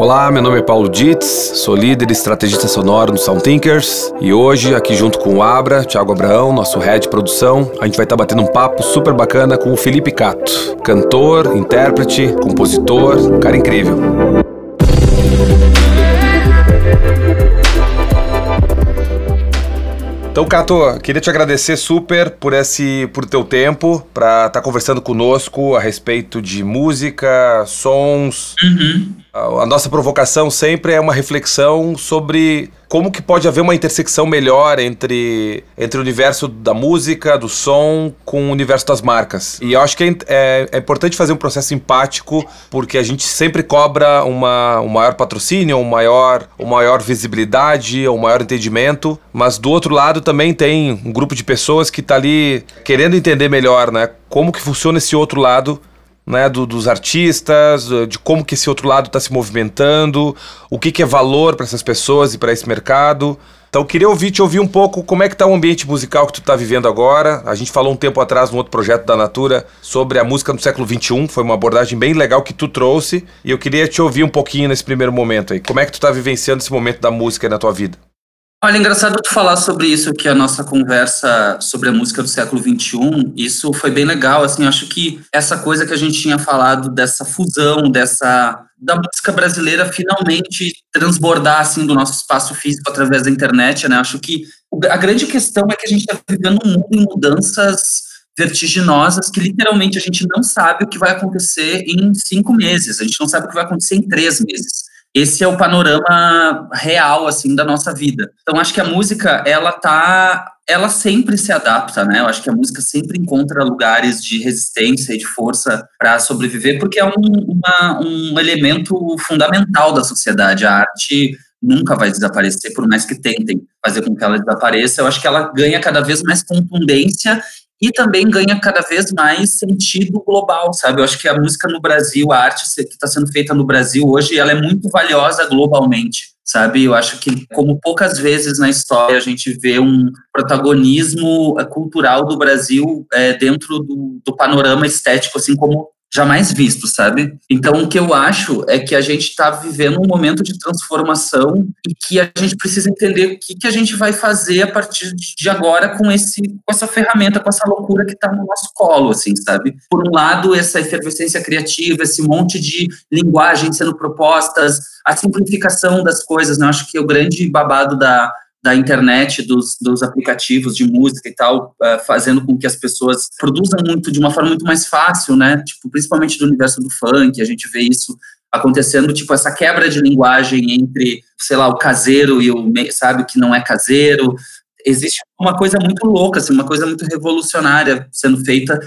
Olá, meu nome é Paulo Ditz, sou líder e estrategista sonoro no Sound Thinkers e hoje, aqui junto com o Abra, Thiago Abraão, nosso head de produção, a gente vai estar tá batendo um papo super bacana com o Felipe Cato, cantor, intérprete, compositor, cara incrível. Então, Cato, queria te agradecer super por esse por teu tempo para estar tá conversando conosco a respeito de música, sons. Uhum. A nossa provocação sempre é uma reflexão sobre como que pode haver uma intersecção melhor entre, entre o universo da música, do som, com o universo das marcas. E eu acho que é, é, é importante fazer um processo empático, porque a gente sempre cobra uma, um maior patrocínio, um maior, uma maior visibilidade, um maior entendimento, mas do outro lado também tem um grupo de pessoas que está ali querendo entender melhor, né? Como que funciona esse outro lado né, do, dos artistas, de como que esse outro lado está se movimentando, o que, que é valor para essas pessoas e para esse mercado. Então, queria ouvir, te ouvir um pouco como é que está o ambiente musical que tu está vivendo agora. A gente falou um tempo atrás, num outro projeto da Natura, sobre a música do século XXI. Foi uma abordagem bem legal que tu trouxe. E eu queria te ouvir um pouquinho nesse primeiro momento aí. Como é que tu está vivenciando esse momento da música na tua vida? Olha, engraçado tu falar sobre isso, que a nossa conversa sobre a música do século XXI, isso foi bem legal, assim, acho que essa coisa que a gente tinha falado, dessa fusão, dessa da música brasileira finalmente transbordar, assim, do nosso espaço físico através da internet, né, acho que a grande questão é que a gente está vivendo um mundo em mudanças vertiginosas que literalmente a gente não sabe o que vai acontecer em cinco meses, a gente não sabe o que vai acontecer em três meses esse é o panorama real assim da nossa vida. Então acho que a música ela tá ela sempre se adapta, né? Eu acho que a música sempre encontra lugares de resistência e de força para sobreviver, porque é um, uma, um elemento fundamental da sociedade. A arte nunca vai desaparecer, por mais que tentem fazer com que ela desapareça. Eu acho que ela ganha cada vez mais contundência e também ganha cada vez mais sentido global, sabe? Eu acho que a música no Brasil, a arte que está sendo feita no Brasil hoje, ela é muito valiosa globalmente, sabe? Eu acho que, como poucas vezes na história a gente vê um protagonismo eh, cultural do Brasil é, dentro do, do panorama estético, assim como jamais visto, sabe? Então, o que eu acho é que a gente está vivendo um momento de transformação e que a gente precisa entender o que, que a gente vai fazer a partir de agora com, esse, com essa ferramenta, com essa loucura que está no nosso colo, assim, sabe? Por um lado, essa efervescência criativa, esse monte de linguagem sendo propostas, a simplificação das coisas, né? Eu acho que o grande babado da da internet, dos, dos aplicativos de música e tal, uh, fazendo com que as pessoas produzam muito de uma forma muito mais fácil, né? Tipo, principalmente do universo do funk, a gente vê isso acontecendo, tipo, essa quebra de linguagem entre, sei lá, o caseiro e o, sabe, que não é caseiro. Existe uma coisa muito louca, assim, uma coisa muito revolucionária sendo feita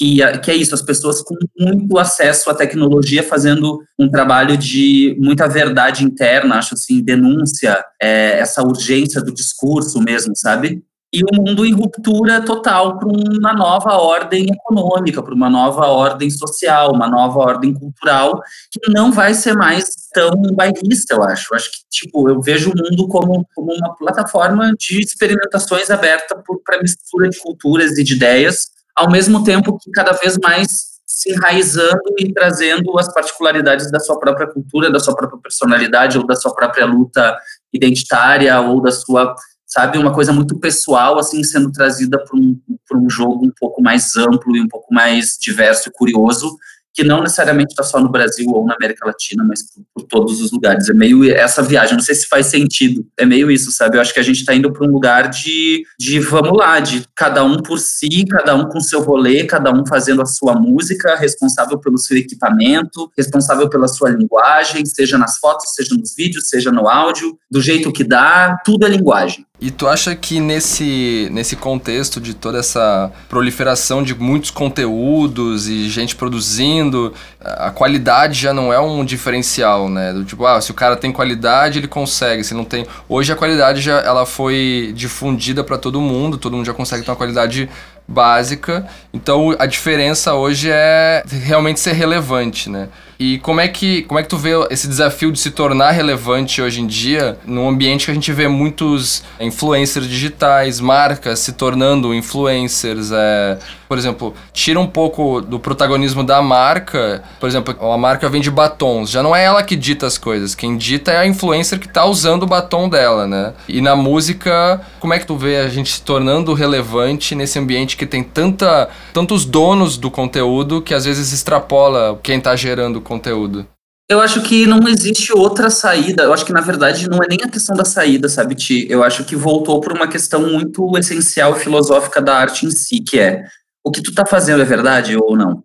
que, que é isso, as pessoas com muito acesso à tecnologia fazendo um trabalho de muita verdade interna, acho assim, denúncia, é, essa urgência do discurso mesmo, sabe? E o mundo em ruptura total para uma nova ordem econômica, para uma nova ordem social, uma nova ordem cultural, que não vai ser mais tão bairrista, eu acho. Acho que, tipo, eu vejo o mundo como, como uma plataforma de experimentações aberta para mistura de culturas e de ideias, ao mesmo tempo que cada vez mais se enraizando e trazendo as particularidades da sua própria cultura, da sua própria personalidade ou da sua própria luta identitária ou da sua, sabe, uma coisa muito pessoal, assim, sendo trazida para um, um jogo um pouco mais amplo e um pouco mais diverso e curioso, que não necessariamente está só no Brasil ou na América Latina, mas por, por, todos os lugares. É meio essa viagem, não sei se faz sentido, é meio isso, sabe? Eu acho que a gente está indo para um lugar de, de, vamos lá, de cada um por si, cada um com seu rolê, cada um fazendo a sua música, responsável pelo seu equipamento, responsável pela sua linguagem, seja nas fotos, seja nos vídeos, seja no áudio, do jeito que dá, tudo é linguagem. E tu acha que nesse, nesse contexto de toda essa proliferação de muitos conteúdos e gente produzindo, a qualidade já não é um diferencial, né? Do tipo, ah, se o cara tem qualidade, ele consegue, se não tem... Hoje a qualidade já ela foi difundida para todo mundo, todo mundo já consegue ter uma qualidade básica. Então a diferença hoje é realmente ser relevante, né? E como é que como é que tu vê esse desafio de se tornar relevante hoje em dia num ambiente que a gente vê muitos influencers digitais, marcas se tornando influencers, é, por exemplo, tira um pouco do protagonismo da marca. Por exemplo, a marca vende batons. Já não é ela que dita as coisas. Quem dita é a influencer que tá usando o batom dela, né? E na música, como é que tu vê a gente se tornando relevante nesse ambiente que tem tanta, tantos donos do conteúdo que às vezes extrapola quem tá gerando conteúdo? Eu acho que não existe outra saída. Eu acho que, na verdade, não é nem a questão da saída, sabe, Ti? Eu acho que voltou por uma questão muito essencial filosófica da arte em si, que é o que tu tá fazendo é verdade ou não?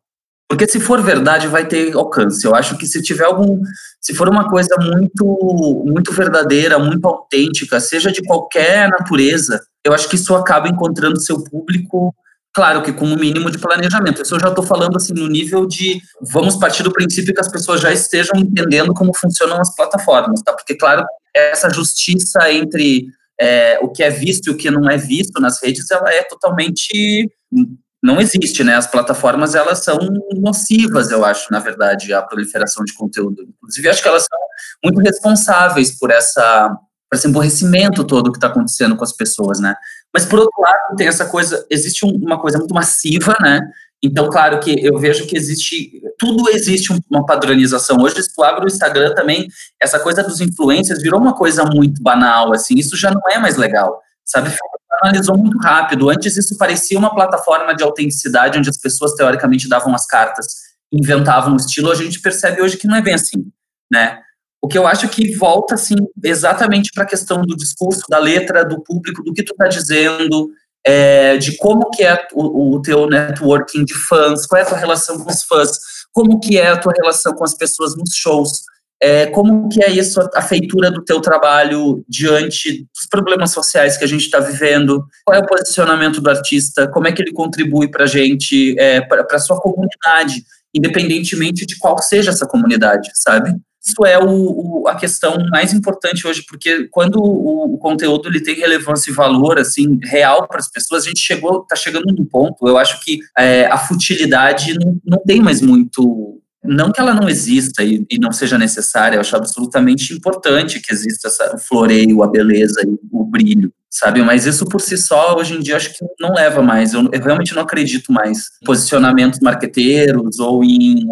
Porque se for verdade, vai ter alcance. Eu acho que se tiver algum. Se for uma coisa muito, muito verdadeira, muito autêntica, seja de qualquer natureza, eu acho que isso acaba encontrando seu público, claro que com o um mínimo de planejamento. Isso eu já estou falando assim no nível de. Vamos partir do princípio que as pessoas já estejam entendendo como funcionam as plataformas, tá? Porque, claro, essa justiça entre é, o que é visto e o que não é visto nas redes, ela é totalmente não existe, né? As plataformas, elas são nocivas, eu acho, na verdade, a proliferação de conteúdo. Inclusive, acho que elas são muito responsáveis por essa por esse emborrecimento todo que está acontecendo com as pessoas, né? Mas, por outro lado, tem essa coisa, existe uma coisa muito massiva, né? Então, claro que eu vejo que existe, tudo existe uma padronização. Hoje, se tu abre o Instagram também, essa coisa dos influencers virou uma coisa muito banal, assim, isso já não é mais legal, sabe? analisou muito rápido. Antes isso parecia uma plataforma de autenticidade, onde as pessoas teoricamente davam as cartas, inventavam o estilo. A gente percebe hoje que não é bem assim, né? O que eu acho que volta, assim, exatamente para a questão do discurso, da letra, do público, do que tu está dizendo, é, de como que é o, o teu networking de fãs, qual é a tua relação com os fãs, como que é a tua relação com as pessoas nos shows, é, como que é isso, a feitura do teu trabalho diante dos problemas sociais que a gente está vivendo? Qual é o posicionamento do artista? Como é que ele contribui para a gente, é, para a sua comunidade, independentemente de qual seja essa comunidade, sabe? Isso é o, o, a questão mais importante hoje, porque quando o, o, conteúdo ele tem relevância e valor assim real para as pessoas, a gente chegou, está chegando num ponto. Eu acho que é, a futilidade não, não tem mais muito não que ela não exista e, e, não seja necessária, eu acho absolutamente importante que exista essa, o floreio, a beleza e o brilho sabe? Mas isso por si só, hoje em dia, acho que não leva mais. Eu, eu realmente não acredito mais em posicionamentos marqueteiros ou em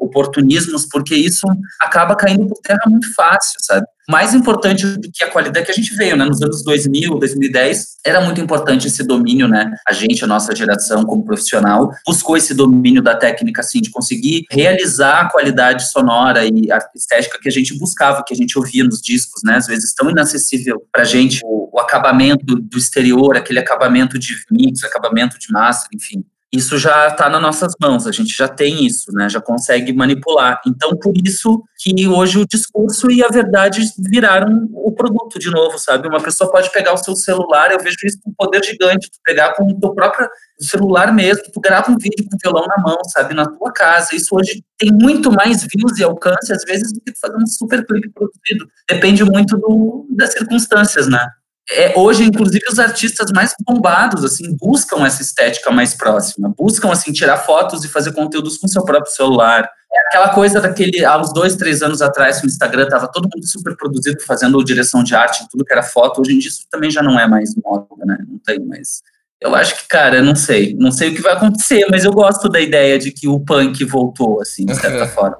oportunismos, porque isso acaba caindo por terra muito fácil, sabe? Mais importante do que a qualidade que a gente veio, né? Nos anos 2000, 2010, era muito importante esse domínio, né? A gente, a nossa geração como profissional, buscou esse domínio da técnica, assim, de conseguir realizar a qualidade sonora e estética que a gente buscava, que a gente ouvia nos discos, né? Às vezes tão inacessível pra gente o, o acabamento do exterior, aquele acabamento de mix, acabamento de massa, enfim. Isso já está nas nossas mãos, a gente já tem isso, né? Já consegue manipular. Então, por isso que hoje o discurso e a verdade viraram o produto de novo, sabe? Uma pessoa pode pegar o seu celular, eu vejo isso com um poder gigante, tu pegar com o teu próprio celular mesmo, tu grava um vídeo com o violão na mão, sabe? Na tua casa. Isso hoje tem muito mais views e alcance, às vezes, do que fazer um super clipe produzido. Depende muito do, das circunstâncias, né? É, hoje, inclusive, os artistas mais bombados, assim, buscam essa estética mais próxima, buscam, assim, tirar fotos e fazer conteúdos com seu próprio celular. É aquela coisa daquele, há uns dois, três anos atrás, no Instagram, tava todo mundo super produzido, fazendo direção de arte, tudo que era foto, hoje em dia isso também já não é mais moda, né, não tem mais... Eu acho que, cara, não sei, não sei o que vai acontecer, mas eu gosto da ideia de que o punk voltou, assim, de certa forma.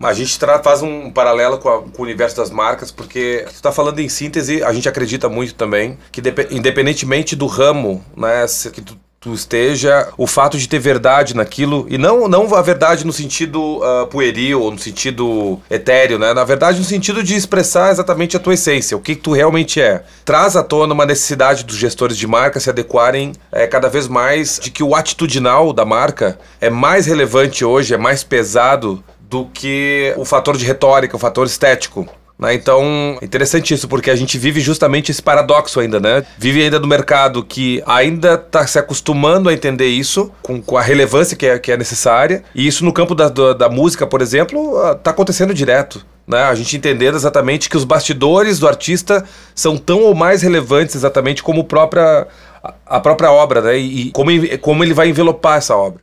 A gente faz um paralelo com, a, com, o universo das marcas, porque tu está falando em síntese, a gente acredita muito também que independentemente do ramo, né, que tu, tu esteja, o fato de ter verdade naquilo, e não, não a verdade no sentido uh, pueril, ou no sentido etéreo, né? Na verdade, no sentido de expressar exatamente a tua essência, o que, que tu realmente é. Traz à tona uma necessidade dos gestores de marca se adequarem é, cada vez mais de que o atitudinal da marca é mais relevante hoje, é mais pesado do que o fator de retórica, o fator estético. Né? Então, interessante isso, porque a gente vive justamente esse paradoxo ainda, né? Vive ainda no mercado que ainda está se acostumando a entender isso, com, com a relevância que é, que é necessária, e isso no campo da, da, da música, por exemplo, está ah, acontecendo direto. Né? A gente entendendo exatamente que os bastidores do artista são tão ou mais relevantes exatamente como própria, a própria obra, né? E, e como, como ele vai envelopar essa obra.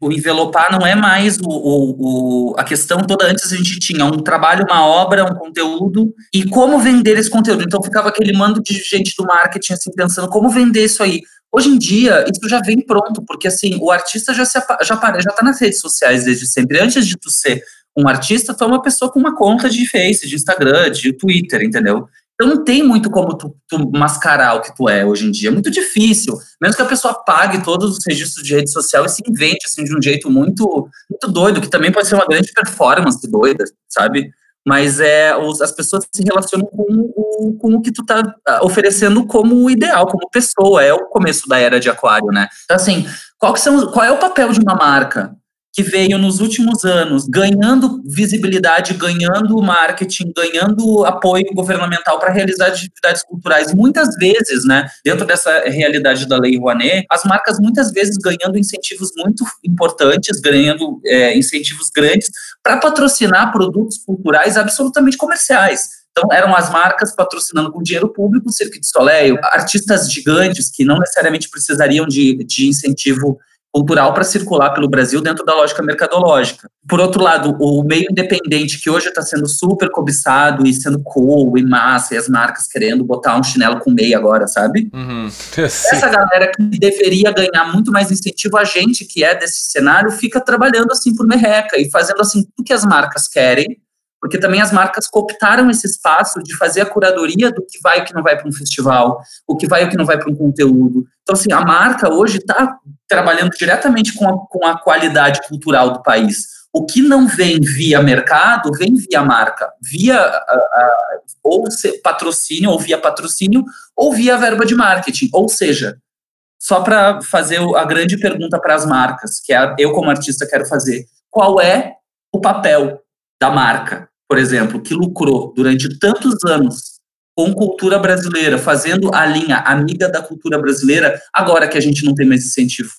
O envelopar não é mais o, o, o, a questão toda. Antes a gente tinha um trabalho, uma obra, um conteúdo e como vender esse conteúdo. Então ficava aquele mando de gente do marketing assim pensando como vender isso aí. Hoje em dia, isso já vem pronto, porque assim, o artista já, já, já tá nas redes sociais desde sempre. Antes de tu ser um artista, tu é uma pessoa com uma conta de Face, de Instagram, de Twitter, entendeu? Então não tem muito como tu, tu, mascarar o que tu é hoje em dia. É muito difícil. Mesmo que a pessoa pague todos os registros de rede social e se invente assim, de um jeito muito, muito doido, que também pode ser uma grande performance doida, sabe? Mas é, os, as pessoas se relacionam com o, com o que tu tá ah, oferecendo como ideal, como pessoa. É o começo da era de aquário, né? Então, assim, qual, são, qual é o papel de uma marca? Que veio nos últimos anos ganhando visibilidade, ganhando marketing, ganhando apoio governamental para realizar atividades culturais. Muitas vezes, né, dentro dessa realidade da Lei Rouanet, as marcas muitas vezes ganhando incentivos muito importantes, ganhando é, incentivos grandes para patrocinar produtos culturais absolutamente comerciais. Então, eram as marcas patrocinando com dinheiro público o Cirque de Soleil, artistas gigantes que não necessariamente precisariam de, de incentivo cultural para circular pelo Brasil dentro da lógica mercadológica. Por outro lado, o meio independente, que hoje está sendo super cobiçado e sendo cool e massa, e as marcas querendo botar um chinelo com meia agora, sabe? Uhum. Essa galera que deveria ganhar muito mais incentivo, a gente que é desse cenário, fica trabalhando assim por merreca e fazendo assim tudo que as marcas querem, porque também as marcas cooptaram esse espaço de fazer a curadoria do que vai e o que não vai para um festival, o que vai e o que não vai para um conteúdo. Então, assim, a marca hoje está trabalhando diretamente com a, com a qualidade cultural do país. O que não vem via mercado, vem via marca, via ou patrocínio, ou via patrocínio, ou via verba de marketing. Ou seja, só para fazer a grande pergunta para as marcas, que é eu como artista quero fazer, qual é o papel da marca? Por exemplo, que lucrou durante tantos anos com cultura brasileira, fazendo a linha amiga da cultura brasileira, agora que a gente não tem mais incentivo,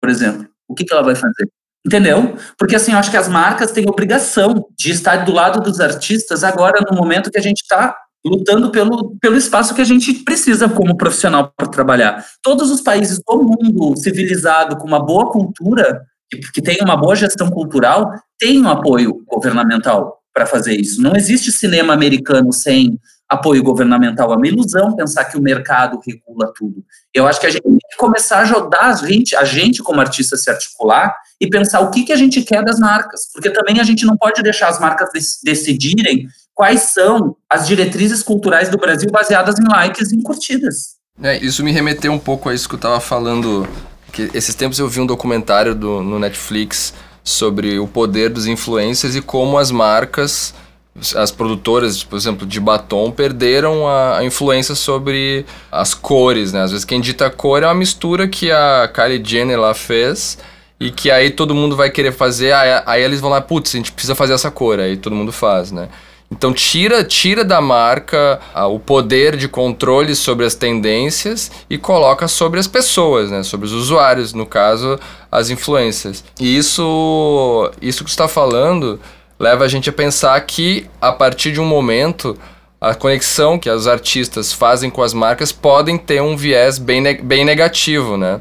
por exemplo, o que, que ela vai fazer? Entendeu? Porque assim, eu acho que as marcas têm obrigação de estar do lado dos artistas agora no momento que a gente está lutando pelo, pelo espaço que a gente precisa como profissional para trabalhar. Todos os países do mundo civilizado com uma boa cultura, que, que tem uma boa gestão cultural, têm um apoio governamental para fazer isso. Não existe cinema americano sem apoio governamental. É uma ilusão pensar que o mercado regula tudo. Eu acho que a gente tem que começar a ajudar a gente, a gente como artista, se articular e pensar o que, que a gente quer das marcas. Porque também a gente não pode deixar as marcas decidirem quais são as diretrizes culturais do Brasil baseadas em likes e em curtidas. É, isso me remeteu um pouco a isso que eu estava falando. Que esses tempos eu vi um documentário do, no Netflix sobre o poder dos influencers e como as marcas, as produtoras, por exemplo, de batom, perderam a, a influência sobre as cores, né? Às vezes quem dita a cor é uma mistura que a Kylie Jenner lá fez e que aí todo mundo vai querer fazer, aí, aí eles vão lá, putz, a gente precisa fazer essa cor, aí todo mundo faz, né? Então tira, tira da marca ah, o poder de controle sobre as tendências e coloca sobre as pessoas, né? sobre os usuários, no caso, as influências. E isso, isso que está falando leva a gente a pensar que a partir de um momento a conexão que os artistas fazem com as marcas podem ter um viés bem, bem negativo, né?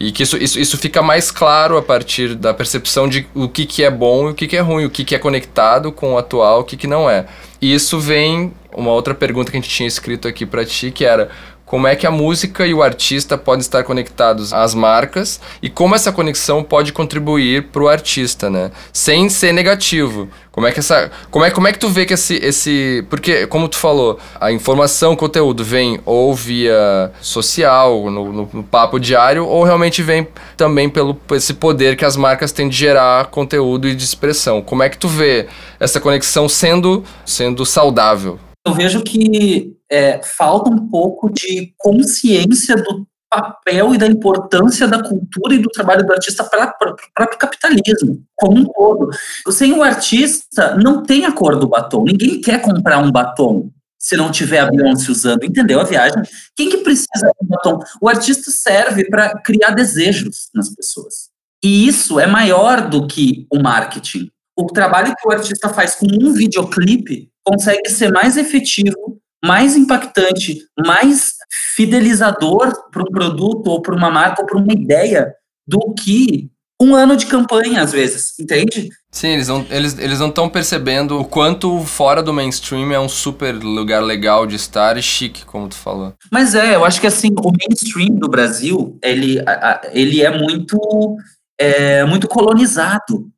E que isso, isso, isso fica mais claro a partir da percepção de o que, que é bom e o que, que é ruim, o que, que é conectado com o atual, o que, que não é. E isso vem uma outra pergunta que a gente tinha escrito aqui para ti, que era como é que a música e o artista podem estar conectados às marcas e como essa conexão pode contribuir para o artista, né? Sem ser negativo. Como é que essa, como é, como é que tu vê que esse, esse, porque como tu falou, a informação, o conteúdo vem ou via social, no, no, no papo diário, ou realmente vem também pelo esse poder que as marcas têm de gerar conteúdo e de expressão. Como é que tu vê essa conexão sendo sendo saudável? Eu vejo que é, falta um pouco de consciência do papel e da importância da cultura e do trabalho do artista para o próprio capitalismo, como um todo. Sem o artista, não tem a cor do batom. Ninguém quer comprar um batom se não tiver a Beyoncé usando. Entendeu a viagem? Quem que precisa de um batom? O artista serve para criar desejos nas pessoas. E isso é maior do que o marketing. O trabalho que o artista faz com um videoclipe consegue ser mais efetivo, mais impactante, mais fidelizador para um produto ou para uma marca ou para uma ideia do que um ano de campanha, às vezes, entende? Sim, eles não eles, eles não estão percebendo o quanto fora do mainstream é um super lugar legal de estar e chique, como tu falou. Mas é, eu acho que assim, o mainstream do Brasil, ele, ele é muito, é, muito colonizado.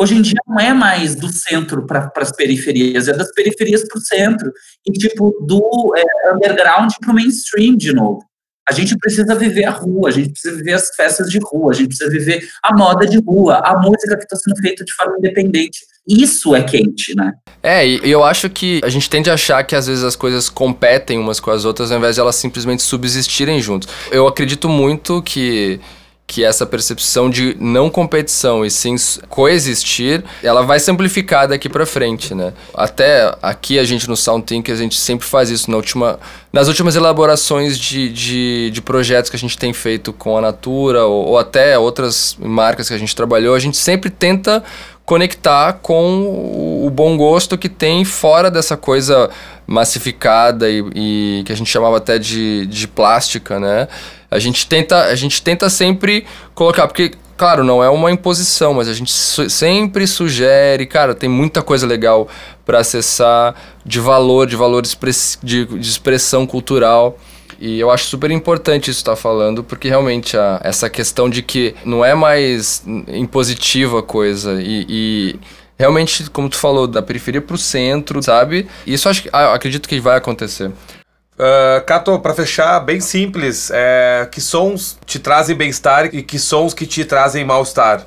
Hoje em dia não é mais do centro para as periferias, é das periferias para o centro. E tipo, do é, underground para o mainstream de novo. A gente precisa viver a rua, a gente precisa viver as festas de rua, a gente precisa viver a moda de rua, a música que está sendo feita de forma independente. Isso é quente, né? É, e eu acho que a gente tende a achar que às vezes as coisas competem umas com as outras ao invés de elas simplesmente subsistirem juntos. Eu acredito muito que que essa percepção de não competição e sim coexistir, ela vai se amplificar daqui para frente, né? Até aqui a gente no Soundthink, a gente sempre faz isso na última, nas últimas elaborações de, de, de projetos que a gente tem feito com a Natura ou, ou até outras marcas que a gente trabalhou, a gente sempre tenta conectar com o bom gosto que tem fora dessa coisa massificada e, e que a gente chamava até de, de plástica, né? A gente tenta, a gente tenta sempre colocar, porque claro, não é uma imposição, mas a gente su sempre sugere, cara, tem muita coisa legal para acessar de valor, de valor de, de expressão cultural. E eu acho super importante isso estar tá falando, porque realmente a, essa questão de que não é mais impositiva a coisa e, e realmente, como tu falou, da periferia para o centro, sabe? Isso acho, ah, acredito que vai acontecer. Uh, Cato, para fechar, bem simples, é, que sons te trazem bem-estar e que sons que te trazem mal-estar?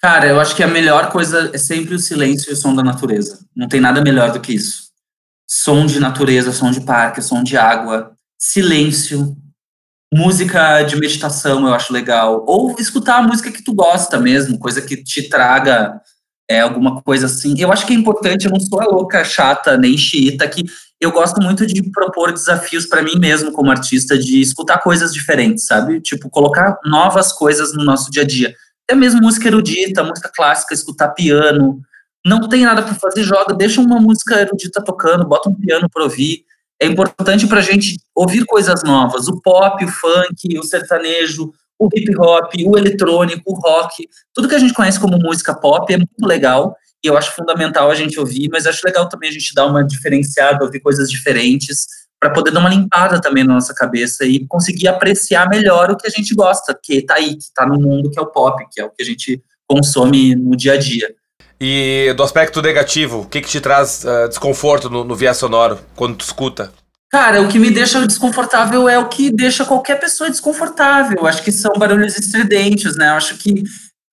Cara, eu acho que a melhor coisa é sempre o silêncio e o som da natureza. Não tem nada melhor do que isso. Som de natureza, som de parque, som de água, silêncio, música de meditação eu acho legal. Ou escutar a música que tu gosta mesmo, coisa que te traga é, alguma coisa assim. Eu acho que é importante, eu não sou a louca chata nem xiita que eu gosto muito de propor desafios para mim mesmo como artista, de escutar coisas diferentes, sabe? Tipo, colocar novas coisas no nosso dia a dia. Até mesmo música erudita, música clássica, escutar piano. Não tem nada para fazer, joga, deixa uma música erudita tocando, bota um piano para ouvir. É importante para a gente ouvir coisas novas. O pop, o funk, o sertanejo, o hip hop, o eletrônico, o rock. Tudo que a gente conhece como música pop é muito legal e eu acho fundamental a gente ouvir, mas acho legal também a gente dar uma diferenciada, ouvir coisas diferentes, para poder dar uma limpada também na nossa cabeça e conseguir apreciar melhor o que a gente gosta, que está aí, que está no mundo, que é o pop, que é o que a gente consome no dia a dia. E do aspecto negativo, o que, que te traz uh, desconforto no, no via sonoro quando tu escuta? Cara, o que me deixa desconfortável é o que deixa qualquer pessoa desconfortável. Acho que são barulhos estridentes, né? Acho que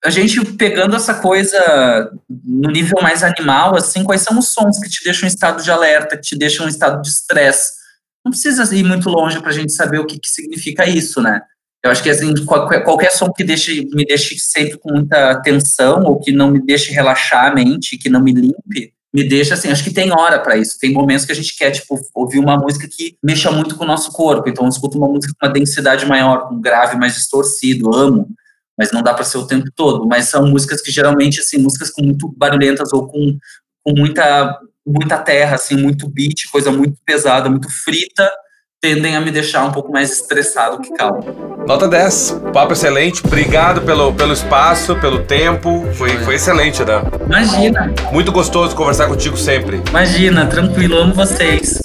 a gente pegando essa coisa no nível mais animal, assim, quais são os sons que te deixam em estado de alerta, que te deixam em estado de estresse? Não precisa ir muito longe para a gente saber o que, que significa isso, né? Eu acho que assim, qualquer, qualquer som que deixe, me deixe sempre com muita tensão ou que não me deixe relaxar a mente, que não me limpe, me deixa assim, acho que tem hora para isso. Tem momentos que a gente quer, tipo, ouvir uma música que mexa muito com o nosso corpo. Então, eu escuto uma música com uma densidade maior, com um grave mais distorcido, amo mas não dá para ser o tempo todo. Mas são músicas que geralmente, assim, músicas com muito barulhentas ou com, com muita, muita terra, assim, muito beat, coisa muito pesada, muito frita, tendem a me deixar um pouco mais estressado que calmo. Nota 10. Papo excelente. Obrigado pelo, pelo espaço, pelo tempo. Foi, foi excelente, né? Imagina. Muito gostoso conversar contigo sempre. Imagina, tranquilo, amo vocês.